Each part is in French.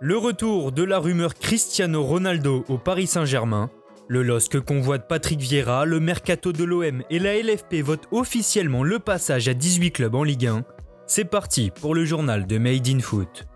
Le retour de la rumeur Cristiano Ronaldo au Paris Saint-Germain, le LOSC convoite Patrick Vieira, le mercato de l'OM et la LFP votent officiellement le passage à 18 clubs en Ligue 1. C'est parti pour le journal de Made in Foot.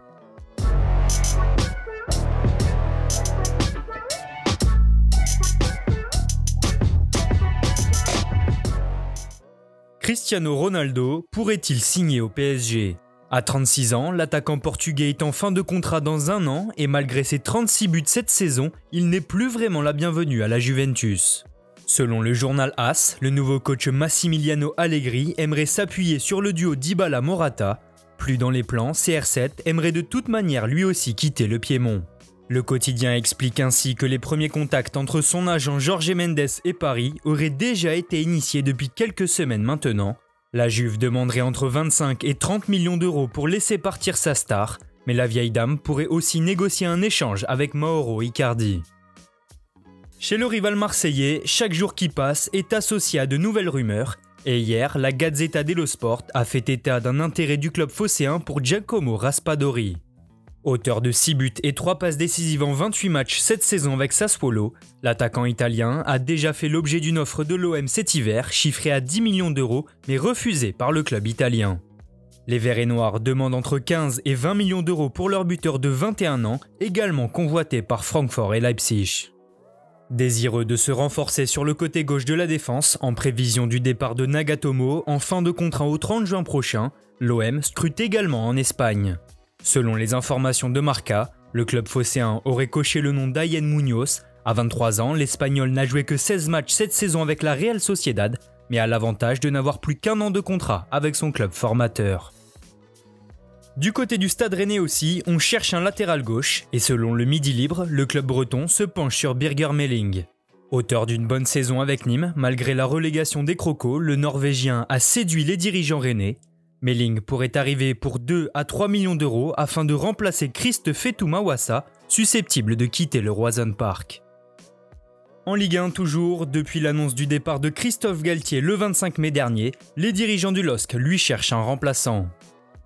Cristiano Ronaldo pourrait-il signer au PSG À 36 ans, l'attaquant portugais est en fin de contrat dans un an et malgré ses 36 buts cette saison, il n'est plus vraiment la bienvenue à la Juventus. Selon le journal AS, le nouveau coach Massimiliano Allegri aimerait s'appuyer sur le duo Dybala-Morata. Plus dans les plans, CR7 aimerait de toute manière lui aussi quitter le Piémont. Le quotidien explique ainsi que les premiers contacts entre son agent Jorge Mendes et Paris auraient déjà été initiés depuis quelques semaines maintenant. La Juve demanderait entre 25 et 30 millions d'euros pour laisser partir sa star, mais la vieille dame pourrait aussi négocier un échange avec Mauro Icardi. Chez le rival marseillais, chaque jour qui passe est associé à de nouvelles rumeurs, et hier, la Gazzetta dello Sport a fait état d'un intérêt du club phocéen pour Giacomo Raspadori. Auteur de 6 buts et 3 passes décisives en 28 matchs cette saison avec Sassuolo, l'attaquant italien a déjà fait l'objet d'une offre de l'OM cet hiver chiffrée à 10 millions d'euros mais refusée par le club italien. Les Verts et Noirs demandent entre 15 et 20 millions d'euros pour leur buteur de 21 ans, également convoité par Francfort et Leipzig. Désireux de se renforcer sur le côté gauche de la défense en prévision du départ de Nagatomo en fin de contrat au 30 juin prochain, l'OM scrute également en Espagne. Selon les informations de Marca, le club phocéen aurait coché le nom d'Ayen Munoz. À 23 ans, l'Espagnol n'a joué que 16 matchs cette saison avec la Real Sociedad, mais a l'avantage de n'avoir plus qu'un an de contrat avec son club formateur. Du côté du Stade Rennais aussi, on cherche un latéral gauche, et selon le Midi Libre, le club breton se penche sur Birger Melling. Auteur d'une bonne saison avec Nîmes, malgré la relégation des Crocos, le Norvégien a séduit les dirigeants rennais Melling pourrait arriver pour 2 à 3 millions d'euros afin de remplacer Christ Fetumawasa, susceptible de quitter le Roison Park. En Ligue 1 toujours, depuis l'annonce du départ de Christophe Galtier le 25 mai dernier, les dirigeants du LOSC lui cherchent un remplaçant.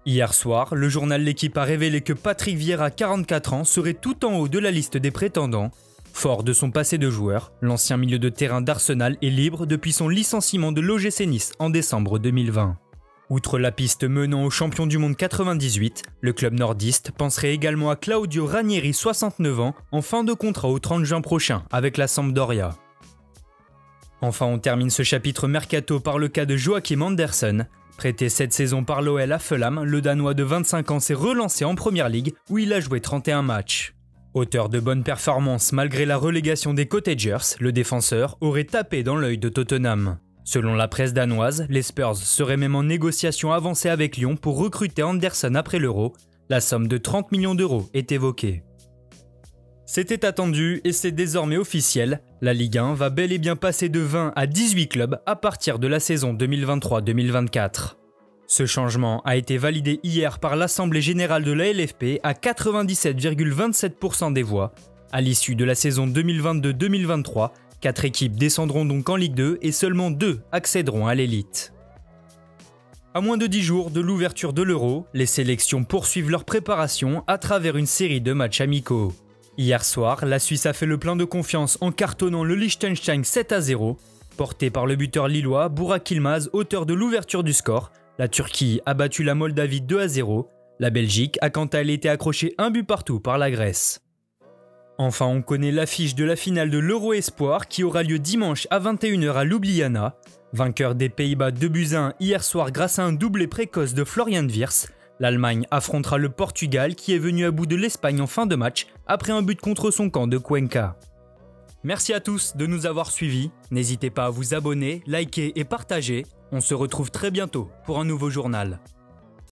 Hier soir, le journal L'équipe a révélé que Patrick Vieira, 44 ans, serait tout en haut de la liste des prétendants. Fort de son passé de joueur, l'ancien milieu de terrain d'Arsenal est libre depuis son licenciement de l'OGC Nice en décembre 2020. Outre la piste menant au champion du monde 98, le club nordiste penserait également à Claudio Ranieri, 69 ans, en fin de contrat au 30 juin prochain avec la Sampdoria. Enfin, on termine ce chapitre mercato par le cas de Joachim Andersen. Prêté cette saison par l'OL à le Danois de 25 ans s'est relancé en Première Ligue où il a joué 31 matchs. Auteur de bonnes performances malgré la relégation des Cottagers, le défenseur aurait tapé dans l'œil de Tottenham. Selon la presse danoise, les Spurs seraient même en négociation avancée avec Lyon pour recruter Anderson après l'Euro. La somme de 30 millions d'euros est évoquée. C'était attendu et c'est désormais officiel, la Ligue 1 va bel et bien passer de 20 à 18 clubs à partir de la saison 2023-2024. Ce changement a été validé hier par l'Assemblée générale de la LFP à 97,27% des voix. À l'issue de la saison 2022-2023, Quatre équipes descendront donc en Ligue 2 et seulement deux accéderont à l'élite. À moins de 10 jours de l'ouverture de l'Euro, les sélections poursuivent leur préparation à travers une série de matchs amicaux. Hier soir, la Suisse a fait le plein de confiance en cartonnant le Liechtenstein 7 à 0. Porté par le buteur lillois Burak Ilmaz, auteur de l'ouverture du score, la Turquie a battu la Moldavie 2 à 0. La Belgique a quant à elle été accrochée un but partout par la Grèce. Enfin, on connaît l'affiche de la finale de l'Euro Espoir qui aura lieu dimanche à 21h à Ljubljana. Vainqueur des Pays-Bas de Buzyn hier soir grâce à un doublé précoce de Florian Wirtz, l'Allemagne affrontera le Portugal qui est venu à bout de l'Espagne en fin de match après un but contre son camp de Cuenca. Merci à tous de nous avoir suivis. N'hésitez pas à vous abonner, liker et partager. On se retrouve très bientôt pour un nouveau journal.